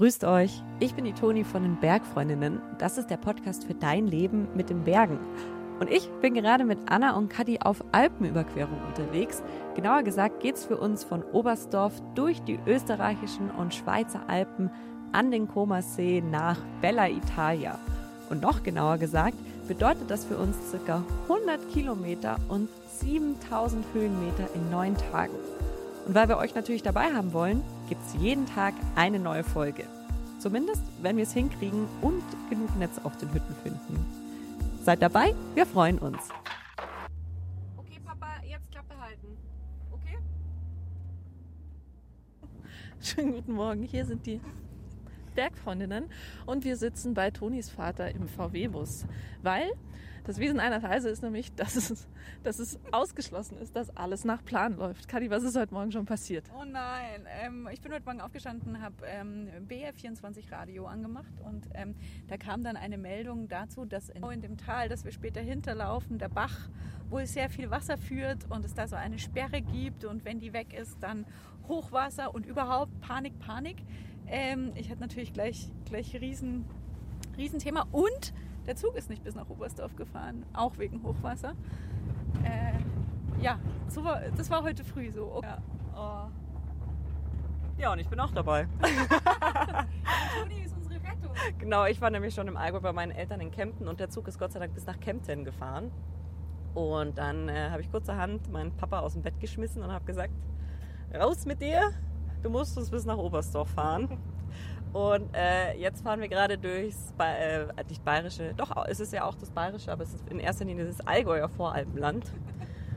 Grüßt euch, ich bin die Toni von den Bergfreundinnen. Das ist der Podcast für dein Leben mit den Bergen. Und ich bin gerade mit Anna und Kadi auf Alpenüberquerung unterwegs. Genauer gesagt geht es für uns von Oberstdorf durch die österreichischen und Schweizer Alpen an den Comersee nach Bella Italia. Und noch genauer gesagt bedeutet das für uns ca. 100 Kilometer und 7000 Höhenmeter in neun Tagen. Und weil wir euch natürlich dabei haben wollen, gibt es jeden Tag eine neue Folge. Zumindest, wenn wir es hinkriegen und genug Netz auf den Hütten finden. Seid dabei, wir freuen uns. Okay, Papa, jetzt Klappe halten. Okay? Schönen guten Morgen, hier sind die Bergfreundinnen und wir sitzen bei Tonis Vater im VW-Bus, weil das Wesen einer Reise ist nämlich, dass es, dass es ausgeschlossen ist, dass alles nach Plan läuft. Kadi, was ist heute Morgen schon passiert? Oh nein, ähm, ich bin heute Morgen aufgestanden, habe ähm, BR24 Radio angemacht und ähm, da kam dann eine Meldung dazu, dass in, in dem Tal, das wir später hinterlaufen, der Bach wohl sehr viel Wasser führt und es da so eine Sperre gibt und wenn die weg ist, dann Hochwasser und überhaupt Panik, Panik. Ähm, ich hatte natürlich gleich, gleich riesen, riesen Thema und der Zug ist nicht bis nach Oberstdorf gefahren, auch wegen Hochwasser. Äh, ja, so war, das war heute früh so. Okay. Ja, oh. ja, und ich bin auch dabei. Toni ist unsere Rettung. Genau, ich war nämlich schon im Allgäu bei meinen Eltern in Kempten und der Zug ist Gott sei Dank bis nach Kempten gefahren. Und dann äh, habe ich kurzerhand meinen Papa aus dem Bett geschmissen und habe gesagt, raus mit dir, du musst uns bis nach Oberstdorf fahren. Und äh, jetzt fahren wir gerade durchs, äh, nicht bayerische, doch, es ist ja auch das bayerische, aber es ist in erster Linie das Allgäuer Voralpenland.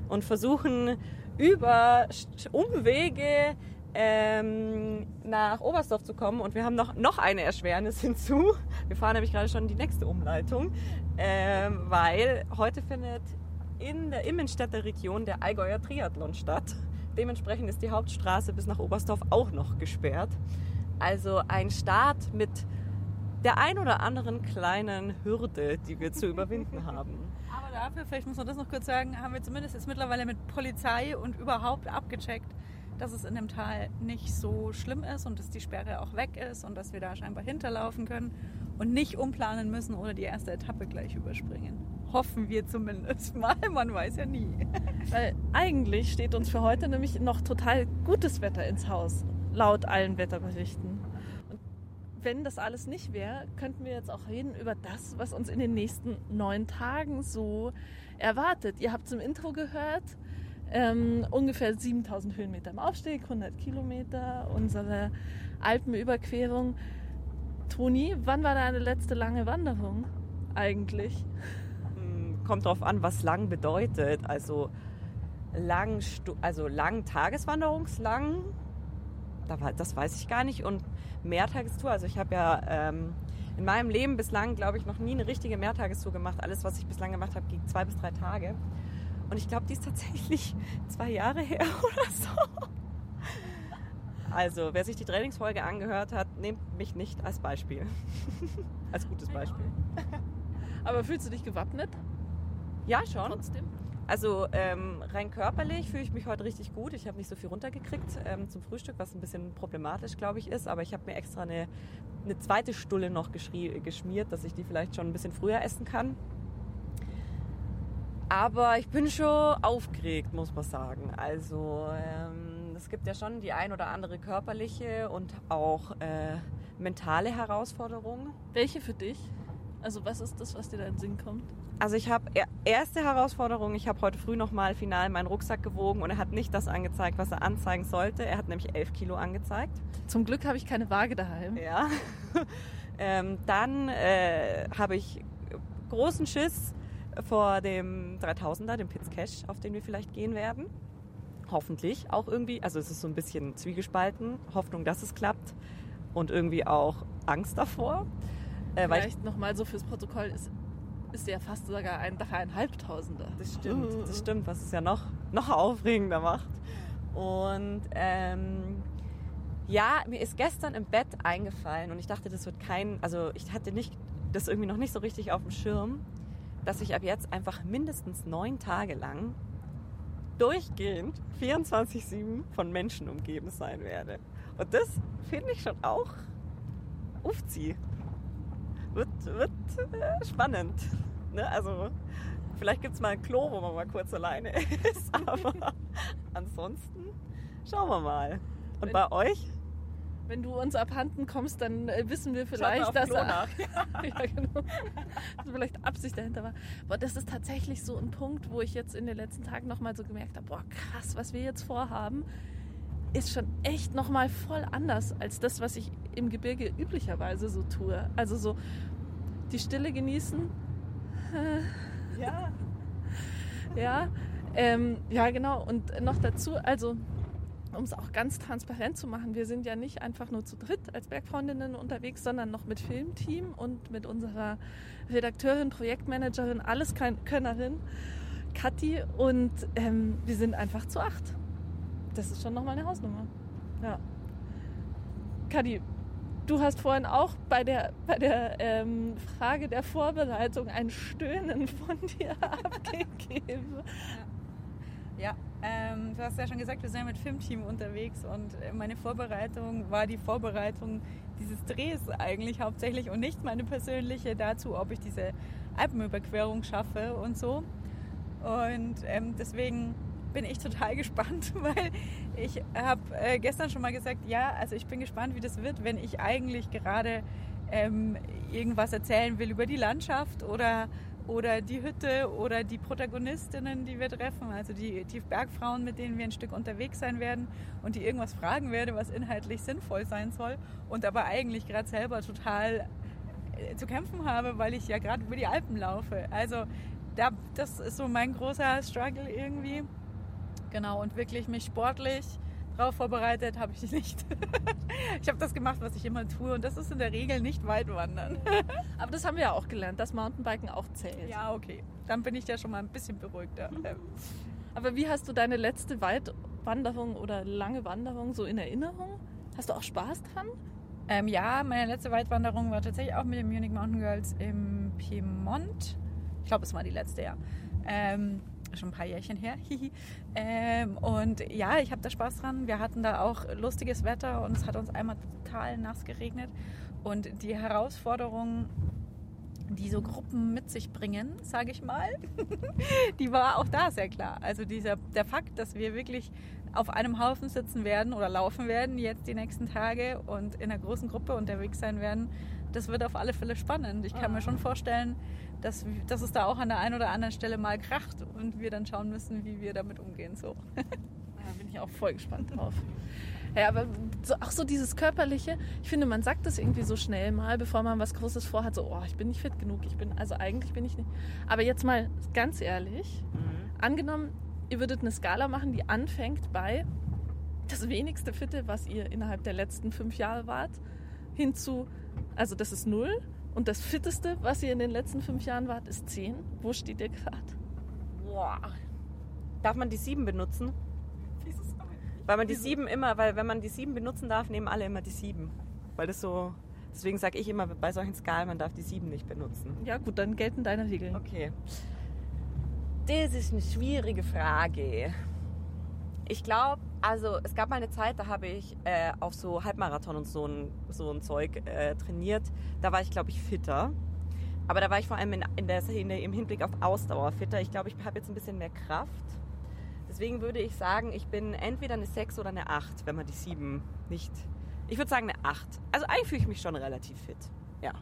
Und versuchen über Umwege ähm, nach Oberstdorf zu kommen. Und wir haben noch, noch eine Erschwernis hinzu. Wir fahren nämlich gerade schon die nächste Umleitung, ähm, weil heute findet in der Innenstädter Region der Allgäuer Triathlon statt. Dementsprechend ist die Hauptstraße bis nach Oberstdorf auch noch gesperrt. Also ein Start mit der ein oder anderen kleinen Hürde, die wir zu überwinden haben. Aber dafür, vielleicht muss man das noch kurz sagen, haben wir zumindest jetzt mittlerweile mit Polizei und überhaupt abgecheckt, dass es in dem Tal nicht so schlimm ist und dass die Sperre auch weg ist und dass wir da scheinbar hinterlaufen können und nicht umplanen müssen oder die erste Etappe gleich überspringen. Hoffen wir zumindest mal, man weiß ja nie. Weil eigentlich steht uns für heute nämlich noch total gutes Wetter ins Haus laut allen Wetterberichten. Und wenn das alles nicht wäre, könnten wir jetzt auch reden über das, was uns in den nächsten neun Tagen so erwartet. Ihr habt zum Intro gehört, ähm, ungefähr 7000 Höhenmeter im Aufstieg, 100 Kilometer, unsere Alpenüberquerung. Toni, wann war deine letzte lange Wanderung eigentlich? Hm, kommt drauf an, was lang bedeutet. Also lang, also lang Tageswanderungslang das weiß ich gar nicht. Und Mehrtagestour, also ich habe ja ähm, in meinem Leben bislang, glaube ich, noch nie eine richtige Mehrtagestour gemacht. Alles, was ich bislang gemacht habe, ging zwei bis drei Tage. Und ich glaube, die ist tatsächlich zwei Jahre her oder so. Also, wer sich die Trainingsfolge angehört hat, nehmt mich nicht als Beispiel. als gutes Beispiel. Aber fühlst du dich gewappnet? Ja, schon. Trotzdem? Also ähm, rein körperlich fühle ich mich heute richtig gut. Ich habe nicht so viel runtergekriegt ähm, zum Frühstück, was ein bisschen problematisch, glaube ich, ist. Aber ich habe mir extra eine, eine zweite Stulle noch geschmiert, dass ich die vielleicht schon ein bisschen früher essen kann. Aber ich bin schon aufgeregt, muss man sagen. Also ähm, es gibt ja schon die ein oder andere körperliche und auch äh, mentale Herausforderung. Welche für dich? Also was ist das, was dir da in den Sinn kommt? Also ich habe erste Herausforderung, ich habe heute früh nochmal final meinen Rucksack gewogen und er hat nicht das angezeigt, was er anzeigen sollte. Er hat nämlich 11 Kilo angezeigt. Zum Glück habe ich keine Waage daheim. Ja. ähm, dann äh, habe ich großen Schiss vor dem 3000er, dem Pits Cash, auf den wir vielleicht gehen werden. Hoffentlich auch irgendwie. Also es ist so ein bisschen zwiegespalten. Hoffnung, dass es klappt. Und irgendwie auch Angst davor. Äh, Vielleicht nochmal so fürs Protokoll ist, ist ja fast sogar ein dreieinhalbtausender. Das stimmt, das stimmt, was es ja noch, noch aufregender macht. Und ähm, ja, mir ist gestern im Bett eingefallen und ich dachte, das wird kein, also ich hatte nicht, das irgendwie noch nicht so richtig auf dem Schirm, dass ich ab jetzt einfach mindestens neun Tage lang durchgehend 24-7 von Menschen umgeben sein werde. Und das finde ich schon auch aufziehe. Wird, wird äh, spannend. Ne? Also vielleicht gibt es mal ein Klo, wo man mal kurz alleine ist. Aber ansonsten schauen wir mal. Und bei euch? Wenn du uns abhanden kommst, dann äh, wissen wir vielleicht, dass er ja, genau. dass vielleicht Absicht dahinter war. Boah, das ist tatsächlich so ein Punkt, wo ich jetzt in den letzten Tagen nochmal so gemerkt habe, boah, krass, was wir jetzt vorhaben, ist schon echt nochmal voll anders als das, was ich im Gebirge üblicherweise so tue. Also so die Stille genießen, Ja. ja, ähm, ja genau. Und noch dazu, also um es auch ganz transparent zu machen, wir sind ja nicht einfach nur zu dritt als Bergfreundinnen unterwegs, sondern noch mit Filmteam und mit unserer Redakteurin, Projektmanagerin, Alleskönnerin, Kathi. Und ähm, wir sind einfach zu acht. Das ist schon nochmal eine Hausnummer. Ja. Kathi, du hast vorhin auch bei der, bei der ähm, Frage der Vorbereitung ein Stöhnen von dir abgegeben. Ja, ähm, du hast ja schon gesagt, wir sind ja mit Filmteam unterwegs und äh, meine Vorbereitung war die Vorbereitung dieses Drehs eigentlich hauptsächlich und nicht meine persönliche dazu, ob ich diese Alpenüberquerung schaffe und so. Und ähm, deswegen bin ich total gespannt, weil ich habe äh, gestern schon mal gesagt, ja, also ich bin gespannt, wie das wird, wenn ich eigentlich gerade ähm, irgendwas erzählen will über die Landschaft oder oder die Hütte oder die Protagonistinnen, die wir treffen, also die, die Bergfrauen, mit denen wir ein Stück unterwegs sein werden und die irgendwas fragen werde, was inhaltlich sinnvoll sein soll und aber eigentlich gerade selber total äh, zu kämpfen habe, weil ich ja gerade über die Alpen laufe. Also da, das ist so mein großer Struggle irgendwie. Genau, und wirklich mich sportlich drauf vorbereitet habe ich nicht. ich habe das gemacht, was ich immer tue und das ist in der Regel nicht weit wandern. Aber das haben wir ja auch gelernt, dass Mountainbiken auch zählt. Ja, okay. Dann bin ich ja schon mal ein bisschen beruhigter. Aber wie hast du deine letzte Weitwanderung oder lange Wanderung so in Erinnerung? Hast du auch Spaß dran? Ähm, ja, meine letzte Weitwanderung war tatsächlich auch mit den Munich Mountain Girls im Piemont. Ich glaube, es war die letzte, ja. Ähm, schon ein paar Jährchen her. ähm, und ja, ich habe da Spaß dran. Wir hatten da auch lustiges Wetter und es hat uns einmal total nass geregnet. Und die Herausforderung, die so Gruppen mit sich bringen, sage ich mal, die war auch da sehr klar. Also dieser, der Fakt, dass wir wirklich auf einem Haufen sitzen werden oder laufen werden jetzt die nächsten Tage und in einer großen Gruppe unterwegs sein werden, das wird auf alle Fälle spannend. Ich kann Ah. mir schon vorstellen, dass, dass es da auch an der einen oder anderen Stelle mal kracht und wir dann schauen müssen, wie wir damit umgehen. So. Da bin ich auch voll gespannt drauf. Ja, aber so, auch so dieses Körperliche, ich finde, man sagt das irgendwie so schnell mal, bevor man was Großes vorhat, so, oh, ich bin nicht fit genug, ich bin, also eigentlich bin ich nicht. Aber jetzt mal ganz ehrlich, angenommen, ihr würdet eine Skala machen, die anfängt bei das wenigste Fitte, was ihr innerhalb der letzten fünf Jahre wart, hinzu, also das ist null. Und das Fitteste, was ihr in den letzten fünf Jahren wart, ist zehn. Wo steht ihr gerade? Boah. Darf man die sieben benutzen? Weil man die sieben immer, weil wenn man die sieben benutzen darf, nehmen alle immer die sieben. Weil das so, deswegen sage ich immer bei solchen Skalen, man darf die sieben nicht benutzen. Ja gut, dann gelten deine Regeln. Okay. Das ist eine schwierige Frage. Ich glaube, also es gab mal eine Zeit, da habe ich äh, auf so Halbmarathon und so ein, so ein Zeug äh, trainiert. Da war ich, glaube ich, fitter. Aber da war ich vor allem in, in der, der, im Hinblick auf Ausdauer fitter. Ich glaube, ich habe jetzt ein bisschen mehr Kraft. Deswegen würde ich sagen, ich bin entweder eine 6 oder eine 8, wenn man die 7 nicht. Ich würde sagen eine 8. Also eigentlich fühle ich mich schon relativ fit. Ja.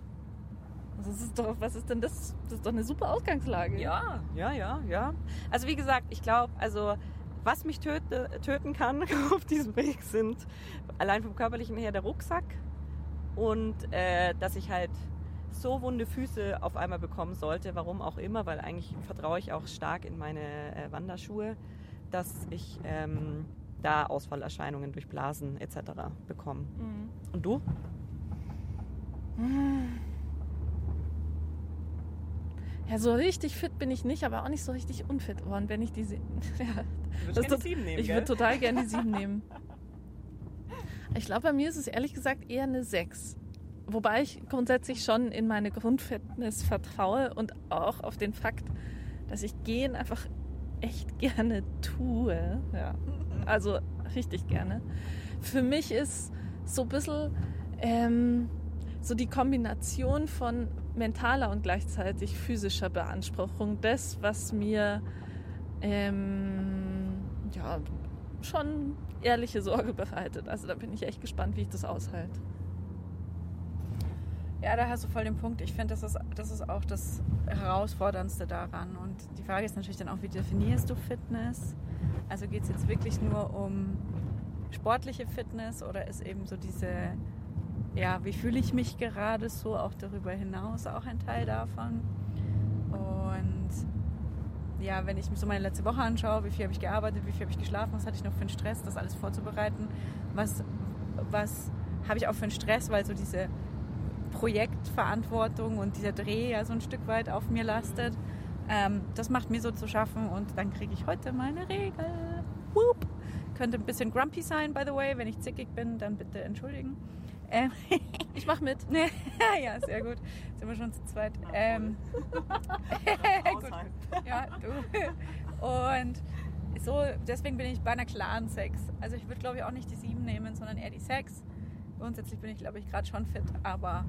Das ist doch, was ist denn das? Das ist doch eine super Ausgangslage. Ja, ja, ja, ja. Also wie gesagt, ich glaube, also was mich töte, töten kann auf diesem Weg sind allein vom körperlichen her der Rucksack und äh, dass ich halt so wunde Füße auf einmal bekommen sollte, warum auch immer, weil eigentlich vertraue ich auch stark in meine äh, Wanderschuhe, dass ich ähm, da Ausfallerscheinungen durch Blasen etc. bekomme. Mhm. Und du? Ja, so richtig fit bin ich nicht, aber auch nicht so richtig unfit. Oh, und wenn ich diese. Ja, Du Das gerne ist- sieben nehmen, ich würde total gerne die 7 nehmen. Ich glaube, bei mir ist es ehrlich gesagt eher eine 6. Wobei ich grundsätzlich schon in meine Grundfitness vertraue und auch auf den Fakt, dass ich Gehen einfach echt gerne tue. Ja. Also richtig gerne. Für mich ist so ein bisschen, ähm, so die Kombination von mentaler und gleichzeitig physischer Beanspruchung, das, was mir ähm, ja, schon ehrliche Sorge bereitet. Also da bin ich echt gespannt, wie ich das aushalte. Ja, da hast du voll den Punkt. Ich finde, das ist, das ist auch das Herausforderndste daran. Und die Frage ist natürlich dann auch, wie definierst du Fitness? Also geht es jetzt wirklich nur um sportliche Fitness oder ist eben so diese, ja, wie fühle ich mich gerade so, auch darüber hinaus auch ein Teil davon? Ja, wenn ich mir so meine letzte Woche anschaue, wie viel habe ich gearbeitet, wie viel habe ich geschlafen, was hatte ich noch für einen Stress, das alles vorzubereiten, was, was habe ich auch für einen Stress, weil so diese Projektverantwortung und dieser Dreh ja so ein Stück weit auf mir lastet. Ähm, das macht mir so zu schaffen und dann kriege ich heute meine Regel. Whoop. Könnte ein bisschen grumpy sein, by the way. Wenn ich zickig bin, dann bitte entschuldigen. Ähm, ich mache mit. ja, sehr gut. Sind wir schon zu zweit. Ähm, gut. Ja, du. Und so, deswegen bin ich bei einer klaren Sex. Also ich würde, glaube ich, auch nicht die sieben nehmen, sondern eher die sechs. Grundsätzlich bin ich, glaube ich, gerade schon fit, aber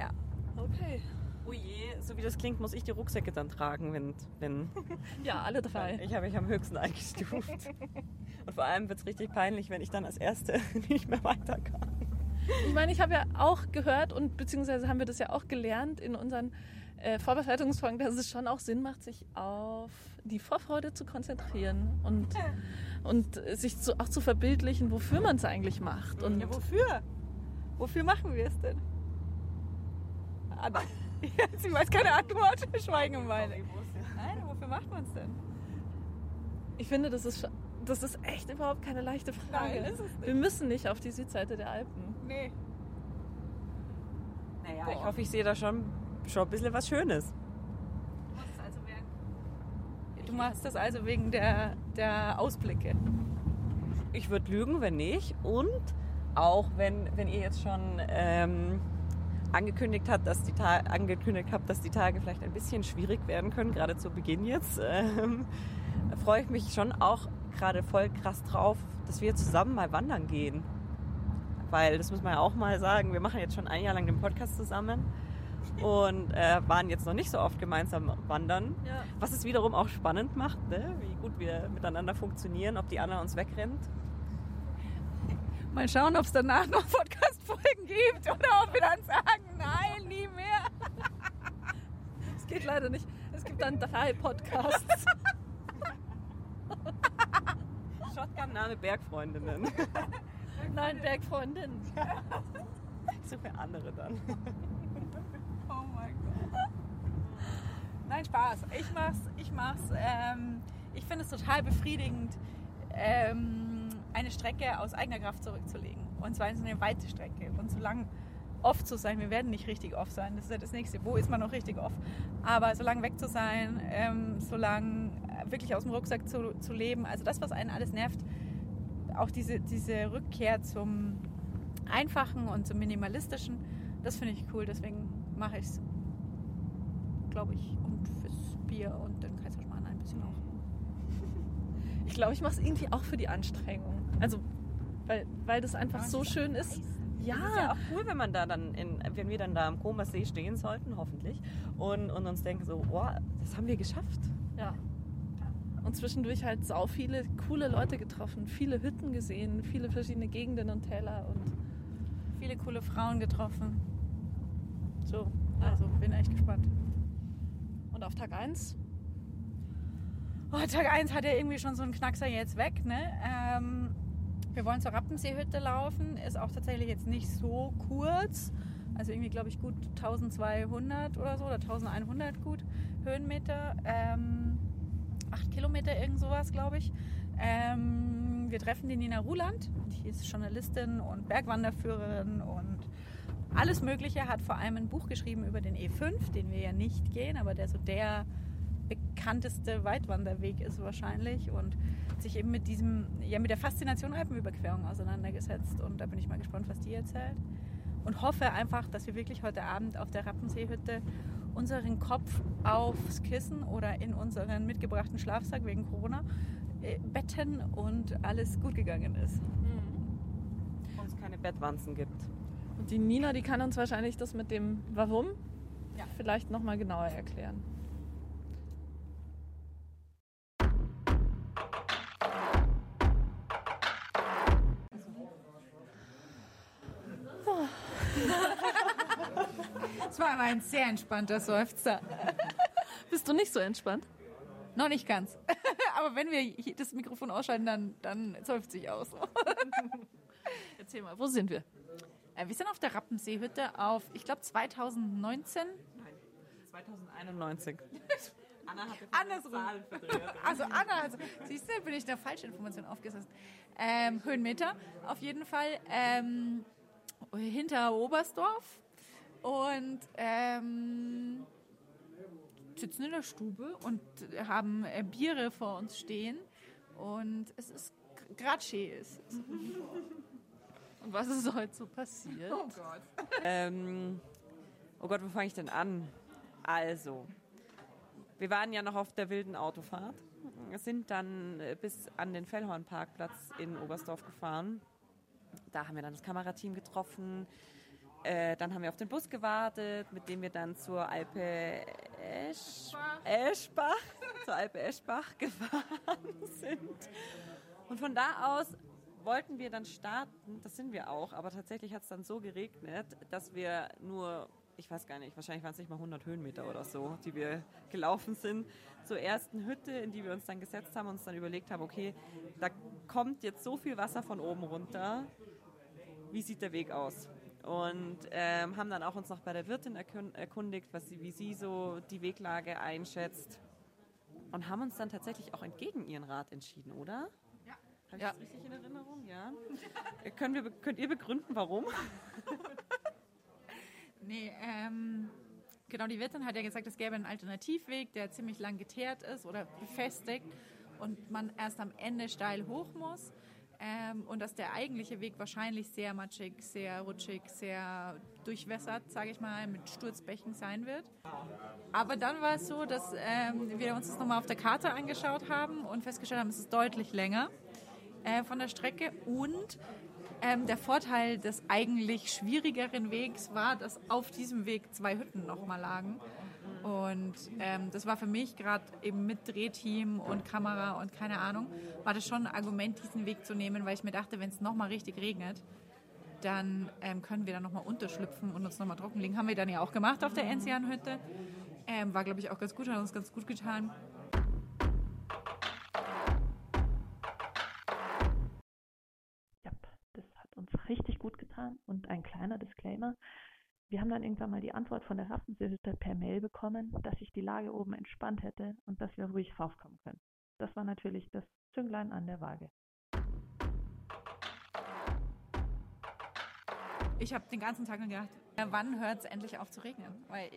ja. Okay. Oh je, so wie das klingt, muss ich die Rucksäcke dann tragen, wenn. wenn ja, alle drei. Ich habe mich am höchsten eingestuft. Und vor allem wird es richtig peinlich, wenn ich dann als Erste nicht mehr weiter kann. Ich meine, ich habe ja auch gehört und beziehungsweise haben wir das ja auch gelernt in unseren äh, Vorbereitungsfolgen, dass es schon auch Sinn macht, sich auf die Vorfreude zu konzentrieren und, und sich zu, auch zu verbildlichen, wofür man es eigentlich macht. Und ja, wofür? Wofür machen wir es denn? Anna. Sie weiß keine Antwort. Schweigen im Weile. Nein, wofür macht man es denn? Ich finde, das ist, das ist echt überhaupt keine leichte Frage. Nein, ist es nicht. Wir müssen nicht auf die Südseite der Alpen. Nee. Naja, ich hoffe, ich sehe da schon, schon ein bisschen was Schönes. Du machst das also wegen der, der Ausblicke. Ich würde lügen, wenn nicht. Und auch wenn, wenn ihr jetzt schon ähm, angekündigt habt, dass die Ta angekündigt habt, dass die Tage vielleicht ein bisschen schwierig werden können, gerade zu Beginn jetzt, ähm, freue ich mich schon auch gerade voll krass drauf, dass wir zusammen mal wandern gehen. Weil, das muss man ja auch mal sagen, wir machen jetzt schon ein Jahr lang den Podcast zusammen und äh, waren jetzt noch nicht so oft gemeinsam wandern. Ja. Was es wiederum auch spannend macht, ne? wie gut wir miteinander funktionieren, ob die Anna uns wegrennt. Mal schauen, ob es danach noch Podcast-Folgen gibt oder ob wir dann sagen, nein, nie mehr. Es geht leider nicht. Es gibt dann drei Podcasts. Shotgun-Name Bergfreundinnen. Nein, Bergfreundin. Suche andere dann. Oh mein Gott. Nein, Spaß. Ich mach's, ich mach's. Ähm, ich finde es total befriedigend, ähm, eine Strecke aus eigener Kraft zurückzulegen. Und zwar so eine weite Strecke und so lang off zu sein. Wir werden nicht richtig off sein. Das ist ja das Nächste. Wo ist man noch richtig off? Aber so lang weg zu sein, ähm, so lang wirklich aus dem Rucksack zu, zu leben. Also das, was einen alles nervt, auch diese, diese Rückkehr zum Einfachen und zum Minimalistischen, das finde ich cool. Deswegen mache ich es, glaube ich. Und fürs Bier und den Kaiserschmarrn ein bisschen auch. Ich glaube, ich mache es irgendwie auch für die Anstrengung. Also, weil, weil das einfach so schön ist. Ja, Das ist ja auch cool, wenn man da dann, in, wenn wir dann da am Komersee stehen sollten, hoffentlich, und, und uns denken so, oh, das haben wir geschafft. ja. Und zwischendurch halt sau viele coole Leute getroffen, viele Hütten gesehen, viele verschiedene Gegenden und Täler und Viele coole Frauen getroffen. So, also bin echt gespannt. und auf Tag 1 Oh, Tag 1 hat ja irgendwie schon so einen Knackser jetzt weg. Ne? Ähm, wir wollen zur Rappenseehütte laufen. Ist auch tatsächlich jetzt nicht so kurz. Also irgendwie, glaube ich, gut 1200 oder so oder 1100 gut Höhenmeter. Ähm, 8 Kilometer, irgend sowas, glaube ich. Ähm, wir treffen die Nina Ruland. Die ist Journalistin und Bergwanderführerin und alles Mögliche. Hat vor allem ein Buch geschrieben über den E5, den wir ja nicht gehen, aber der so der bekannteste Weitwanderweg ist wahrscheinlich und sich eben mit diesem, ja mit der Faszination Alpenüberquerung auseinandergesetzt und da bin ich mal gespannt, was die erzählt und hoffe einfach, dass wir wirklich heute Abend auf der Rappenseehütte unseren Kopf aufs Kissen oder in unseren mitgebrachten Schlafsack wegen Corona äh, betten und alles gut gegangen ist. Und es keine Bettwanzen gibt. Und die Nina, die kann uns wahrscheinlich das mit dem Warum Ja. vielleicht nochmal genauer erklären. War aber ein sehr entspannter Seufzer. Bist du nicht so entspannt? Noch nicht ganz. aber wenn wir das Mikrofon ausschalten, dann, dann seufzt sich aus. Erzähl mal, wo sind wir? Äh, Wir sind auf der Rappenseehütte auf, ich glaube, 2019. 2091. Anna hat Andersrum. Zahlen verdreht. Also Anna, also, siehst du, bin ich der falsche Information aufgesetzt. Ähm, Höhenmeter auf jeden Fall. Ähm, hinter Oberstdorf. Und ähm, sitzen in der Stube und haben äh, Biere vor uns stehen. Und es ist gerade schön ist. Und was ist heute so passiert? Oh Gott. Ähm, oh Gott, wo fange ich denn an? Also, wir waren ja noch auf der wilden Autofahrt, sind dann äh, bis an den Fellhornparkplatz in Oberstdorf gefahren. Da haben wir dann das Kamerateam getroffen. Äh, dann haben wir auf den Bus gewartet, mit dem wir dann zur Alpe Esch Eschbach, zur Alpe Eschbach gefahren sind. Und von da aus wollten wir dann starten, das sind wir auch, aber tatsächlich hat es dann so geregnet, dass wir nur, ich weiß gar nicht, wahrscheinlich waren es nicht mal 100 Höhenmeter oder so, die wir gelaufen sind, zur ersten Hütte, in die wir uns dann gesetzt haben und uns dann überlegt haben, okay, da kommt jetzt so viel Wasser von oben runter, wie sieht der Weg aus? Und ähm, haben dann auch uns noch bei der Wirtin erkun- erkundigt, was sie, wie sie so die Weglage einschätzt. Und haben uns dann tatsächlich auch entgegen ihren Rat entschieden, oder? Ja. Habe ich Ja. das richtig in Erinnerung? Ja. Können wir, könnt ihr begründen, warum? Nee, ähm, genau, die Wirtin hat ja gesagt, es gäbe einen Alternativweg, der ziemlich lang geteert ist oder befestigt und man erst am Ende steil hoch muss. Ähm, und dass der eigentliche Weg wahrscheinlich sehr matschig, sehr rutschig, sehr durchwässert, sage ich mal, mit Sturzbächen sein wird. Aber dann war es so, dass ähm, wir uns das nochmal auf der Karte angeschaut haben und festgestellt haben, es ist deutlich länger äh, von der Strecke und ähm, der Vorteil des eigentlich schwierigeren Wegs war, dass auf diesem Weg zwei Hütten nochmal lagen. Und ähm, das war für mich gerade eben mit Drehteam und Kamera und keine Ahnung, war das schon ein Argument, diesen Weg zu nehmen, weil ich mir dachte, wenn es nochmal richtig regnet, dann ähm, können wir da nochmal unterschlüpfen und uns nochmal trockenlegen. Haben wir dann ja auch gemacht auf der Enzian-Hütte. Ähm, war, glaube ich, auch ganz gut, hat uns ganz gut getan. Kleiner Disclaimer. Wir haben dann irgendwann mal die Antwort von der Rappenseehütte per Mail bekommen, dass sich die Lage oben entspannt hätte und dass wir ruhig raufkommen können. Das war natürlich das Zünglein an der Waage. Ich habe den ganzen Tag nur gedacht, wann hört es endlich auf zu regnen? Weil,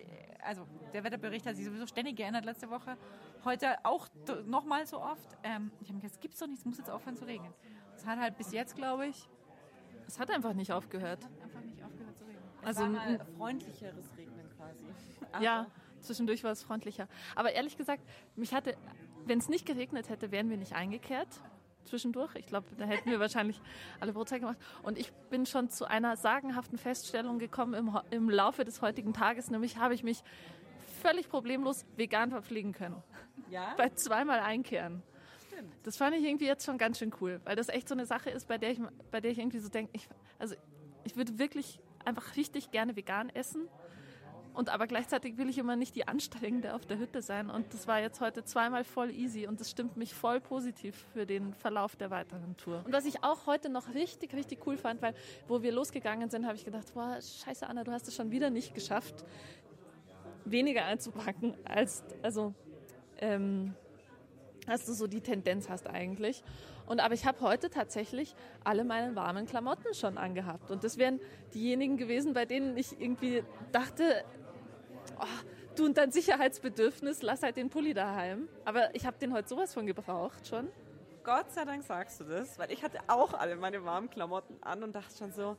also der Wetterbericht hat sich sowieso ständig geändert letzte Woche. Heute auch nochmal so oft. Ähm, ich habe gedacht, es gibt's doch nicht, es muss jetzt aufhören zu regnen. Es hat halt bis jetzt, glaube ich, Es hat einfach nicht aufgehört. einfach nicht aufgehört zu regnen. Also war mal freundlicheres Regnen quasi. Ja, zwischendurch war es freundlicher. Aber ehrlich gesagt, mich hatte, wenn es nicht geregnet hätte, wären wir nicht eingekehrt zwischendurch. Ich glaube, da hätten wir wahrscheinlich alle Brotzeit gemacht. Und ich bin schon zu einer sagenhaften Feststellung gekommen im, im Laufe des heutigen Tages, nämlich habe ich mich völlig problemlos vegan verpflegen können. Ja? Bei zweimal Einkehren. Das fand ich irgendwie jetzt schon ganz schön cool, weil das echt so eine Sache ist, bei der ich, bei der ich irgendwie so denke, ich, also ich würde wirklich einfach richtig gerne vegan essen. Und aber gleichzeitig will ich immer nicht die Anstrengende auf der Hütte sein. Und das war jetzt heute zweimal voll easy und das stimmt mich voll positiv für den Verlauf der weiteren Tour. Und was ich auch heute noch richtig, richtig cool fand, weil wo wir losgegangen sind, habe ich gedacht, boah, scheiße Anna, du hast es schon wieder nicht geschafft, weniger einzupacken als, also, ähm, als du so die Tendenz hast eigentlich. Und aber ich habe heute tatsächlich alle meine warmen Klamotten schon angehabt. Und das wären diejenigen gewesen, bei denen ich irgendwie dachte, oh, du und dein Sicherheitsbedürfnis, lass halt den Pulli daheim. Aber ich habe den heute sowas von gebraucht schon. Gott sei Dank sagst du das, weil ich hatte auch alle meine warmen Klamotten an und dachte schon so,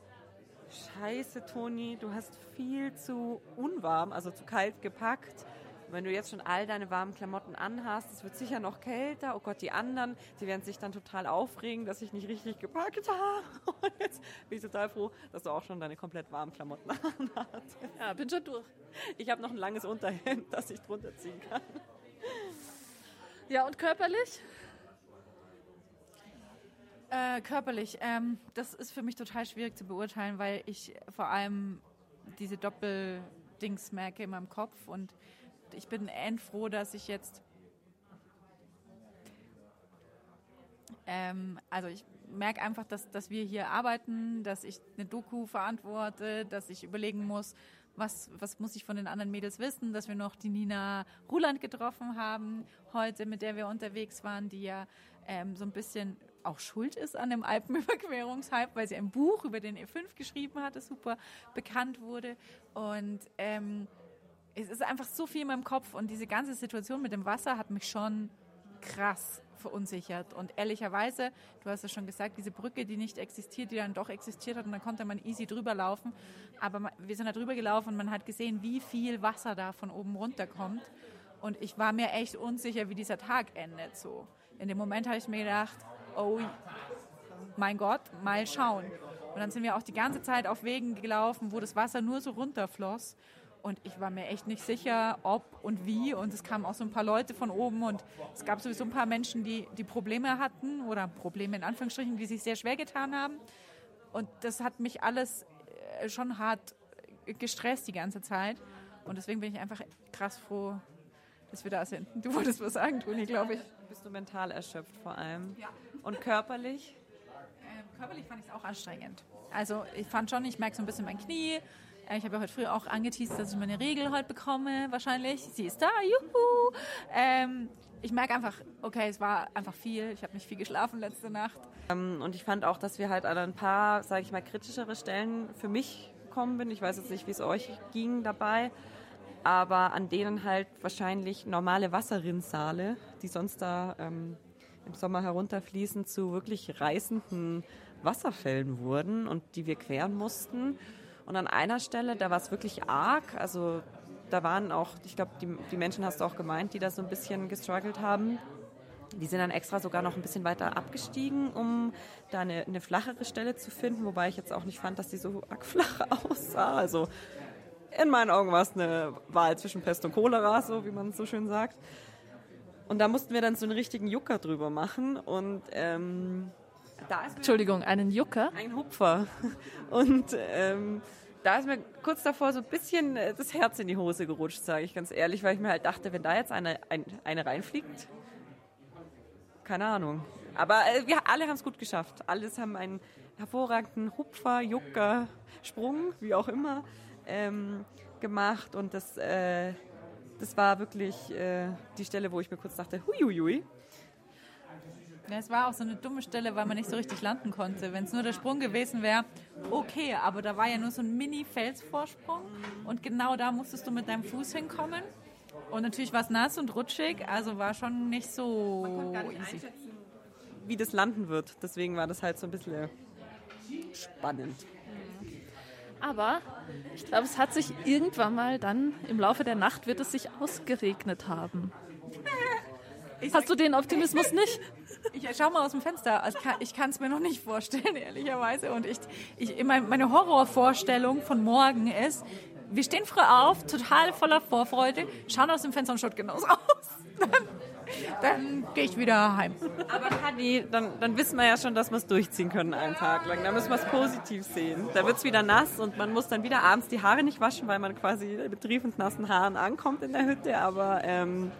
scheiße Toni, du hast viel zu unwarm, also zu kalt gepackt. Und wenn du jetzt schon all deine warmen Klamotten anhast, es wird sicher noch kälter. Oh Gott, die anderen, die werden sich dann total aufregen, dass ich nicht richtig gepackt habe. Und jetzt bin ich total froh, dass du auch schon deine komplett warmen Klamotten anhast. Ja, bin schon durch. Ich habe noch ein langes Unterhemd, das ich drunter ziehen kann. Ja, und körperlich? Äh, körperlich, ähm, das ist für mich total schwierig zu beurteilen, weil ich vor allem diese Doppeldings merke in meinem Kopf und ich bin endfroh, dass ich jetzt, ähm, also ich merke einfach, dass, dass wir hier arbeiten, dass ich eine Doku verantworte, dass ich überlegen muss, was, was muss ich von den anderen Mädels wissen, dass wir noch die Nina Ruland getroffen haben heute, mit der wir unterwegs waren, die ja ähm, so ein bisschen auch schuld ist an dem Alpenüberquerungshype, weil sie ein Buch über den E5 geschrieben hat, das super bekannt wurde. Und ähm, es ist einfach so viel in meinem Kopf und diese ganze Situation mit dem Wasser hat mich schon krass verunsichert. Und ehrlicherweise, du hast es schon gesagt, diese Brücke, die nicht existiert, die dann doch existiert hat und dann konnte man easy drüber laufen. Aber wir sind da drüber gelaufen und man hat gesehen, wie viel Wasser da von oben runterkommt. Und ich war mir echt unsicher, wie dieser Tag endet so. In dem Moment habe ich mir gedacht, oh mein Gott, mal schauen. Und dann sind wir auch die ganze Zeit auf Wegen gelaufen, wo das Wasser nur so runterfloss. Und ich war mir echt nicht sicher, ob und wie. Und es kamen auch so ein paar Leute von oben und es gab sowieso ein paar Menschen, die, die Probleme hatten oder Probleme in Anführungsstrichen, die sich sehr schwer getan haben. Und das hat mich alles äh, schon hart gestresst die ganze Zeit. Und deswegen bin ich einfach krass froh, dass wir da sind. Du wolltest was sagen, Toni, glaube ich. Bist du mental erschöpft vor allem? Ja. Und körperlich? Äh, körperlich fand ich es auch anstrengend. Also ich fand schon, ich merke so ein bisschen mein Knie. Äh, ich habe ja heute früh auch angeteased, dass ich meine Regel heute bekomme, wahrscheinlich. Sie ist da, juhu! Ähm, ich merke einfach, okay, es war einfach viel. Ich habe nicht viel geschlafen letzte Nacht. Ähm, und ich fand auch, dass wir halt an ein paar, sage ich mal, kritischere Stellen für mich gekommen bin. Ich weiß jetzt nicht, wie es euch ging dabei aber an denen halt wahrscheinlich normale Wasserrinnsale, die sonst da ähm, im Sommer herunterfließen, zu wirklich reißenden Wasserfällen wurden und die wir queren mussten. Und an einer Stelle, da war es wirklich arg, also da waren auch, ich glaube, die, die Menschen hast du auch gemeint, die da so ein bisschen gestruggelt haben. Die sind dann extra sogar noch ein bisschen weiter abgestiegen, um da eine, eine flachere Stelle zu finden, wobei ich jetzt auch nicht fand, dass die so arg flach aussah. Also in meinen Augen war es eine Wahl zwischen Pest und Cholera, so wie man so schön sagt. Und da mussten wir dann so einen richtigen Jucker drüber machen. Und ähm, Entschuldigung, einen Jucker? Ein Hupfer. Und ähm, da ist mir kurz davor so ein bisschen äh, das Herz in die Hose gerutscht, sage ich ganz ehrlich, weil ich mir halt dachte, wenn da jetzt eine, ein, eine reinfliegt, keine Ahnung. Aber äh, wir alle haben es gut geschafft. Alles haben einen hervorragenden Hupfer, Jucker, Sprung, wie auch immer ähm, gemacht und das, äh, das war wirklich äh, die Stelle, wo ich mir kurz dachte, huiuiui. Ja, es war auch so eine dumme Stelle, weil man nicht so richtig landen konnte. Wenn es nur der Sprung gewesen wäre, okay, aber da war ja nur so ein Mini-Felsvorsprung und genau da musstest du mit deinem Fuß hinkommen. Und natürlich war es nass und rutschig, also war schon nicht so man konnte gar nicht easy. einschätzen, wie das landen wird. Deswegen war das halt so ein bisschen spannend. Aber ich glaube, es hat sich irgendwann mal dann im Laufe der Nacht wird es sich ausgeregnet haben. Hast du den Optimismus nicht? Ich schau mal aus dem Fenster. Also ich kann es mir noch nicht vorstellen, ehrlicherweise. Und ich, ich, meine Horrorvorstellung von morgen ist, wir stehen früh auf, total voller Vorfreude, schauen aus dem Fenster und schaut genauso aus. Dann gehe ich wieder heim. Aber Hanni, dann, dann wissen wir ja schon, dass wir es durchziehen können einen Tag lang. Da müssen wir es positiv sehen. Da wird es wieder nass und man muss dann wieder abends die Haare nicht waschen, weil man quasi mit triefend nassen Haaren ankommt in der Hütte. Aber ähm,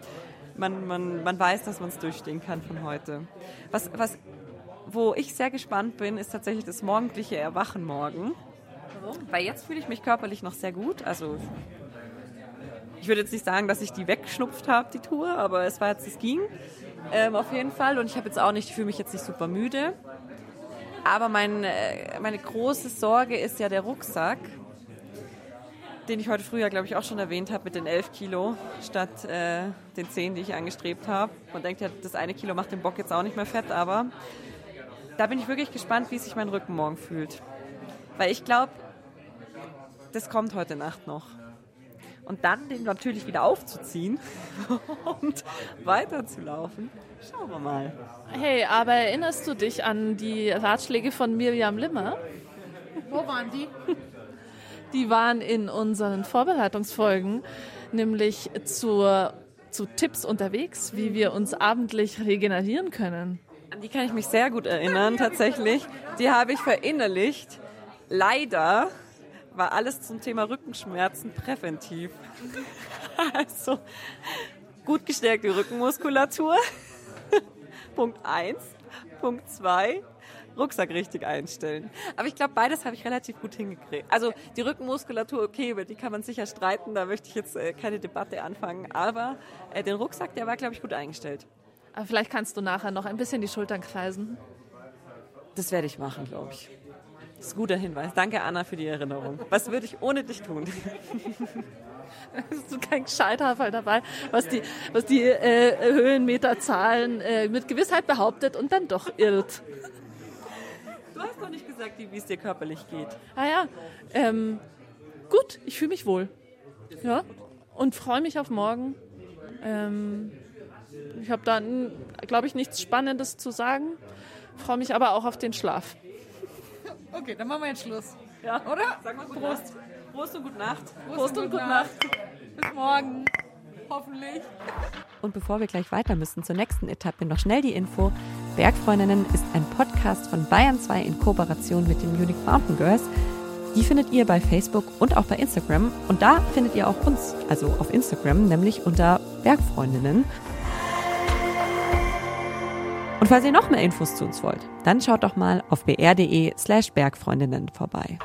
man, man, man weiß, dass man es durchstehen kann von heute. Was, was, wo ich sehr gespannt bin, ist tatsächlich das morgendliche Erwachen morgen. Warum? Weil jetzt fühle ich mich körperlich noch sehr gut. Also ich würde jetzt nicht sagen, dass ich die weggeschnupft habe, die Tour, aber es war jetzt, es ging ähm, auf jeden Fall. Und ich habe jetzt auch nicht, ich fühle mich jetzt nicht super müde. Aber mein, äh, meine große Sorge ist ja der Rucksack, den ich heute früher, glaube ich, auch schon erwähnt habe mit den 11 Kilo statt äh, den 10, die ich angestrebt habe. Man denkt ja, das eine Kilo macht den Bock jetzt auch nicht mehr fett, aber da bin ich wirklich gespannt, wie sich mein Rücken morgen fühlt. Weil ich glaube, das kommt heute Nacht noch. und dann den natürlich wieder aufzuziehen und weiterzulaufen. Schauen wir mal. Hey, aber erinnerst du dich an die Ratschläge von Miriam Limmer? Wo waren die? Die waren in unseren Vorbereitungsfolgen, nämlich zur, zu Tipps unterwegs, wie wir uns abendlich regenerieren können. An die kann ich mich sehr gut erinnern, tatsächlich. Die habe ich verinnerlicht. Leider war alles zum Thema Rückenschmerzen präventiv. Also gut gestärkte Rückenmuskulatur. Punkt 1. Punkt 2. Rucksack richtig einstellen. Aber ich glaube, beides habe ich relativ gut hingekriegt. Also die Rückenmuskulatur, okay, über die kann man sicher streiten, da möchte ich jetzt äh, keine Debatte anfangen. Aber äh, den Rucksack, der war, glaube ich, gut eingestellt. Aber vielleicht kannst du nachher noch ein bisschen die Schultern kreisen. Das werde ich machen, glaube ich. Das ist ein guter Hinweis. Danke, Anna, für die Erinnerung. Was würde ich ohne dich tun? Hast du kein Gescheiterfall dabei, was die, was die äh, Höhenmeterzahlen äh, mit Gewissheit behauptet und dann doch irrt. Du hast doch nicht gesagt, wie es dir körperlich geht. Ah ja, ähm, gut, ich fühle mich wohl. Ja, und freue mich auf morgen. Ähm, ich habe da, glaube ich, nichts Spannendes zu sagen, freue mich aber auch auf den Schlaf. Okay, dann machen wir jetzt Schluss. Ja. Oder? Sag mal Prost. Prost und gute Nacht. Prost, und gute Nacht. Bis morgen. Hoffentlich. Und bevor wir gleich weiter müssen zur nächsten Etappe, noch schnell die Info. Bergfreundinnen ist ein Podcast von Bayern 2 in Kooperation mit den Unique Mountain Girls. Die findet ihr bei Facebook und auch bei Instagram. Und da findet ihr auch uns, also auf Instagram, nämlich unter Bergfreundinnen. Und falls ihr noch mehr Infos zu uns wollt, dann schaut doch mal auf br.de slash Bergfreundinnen vorbei.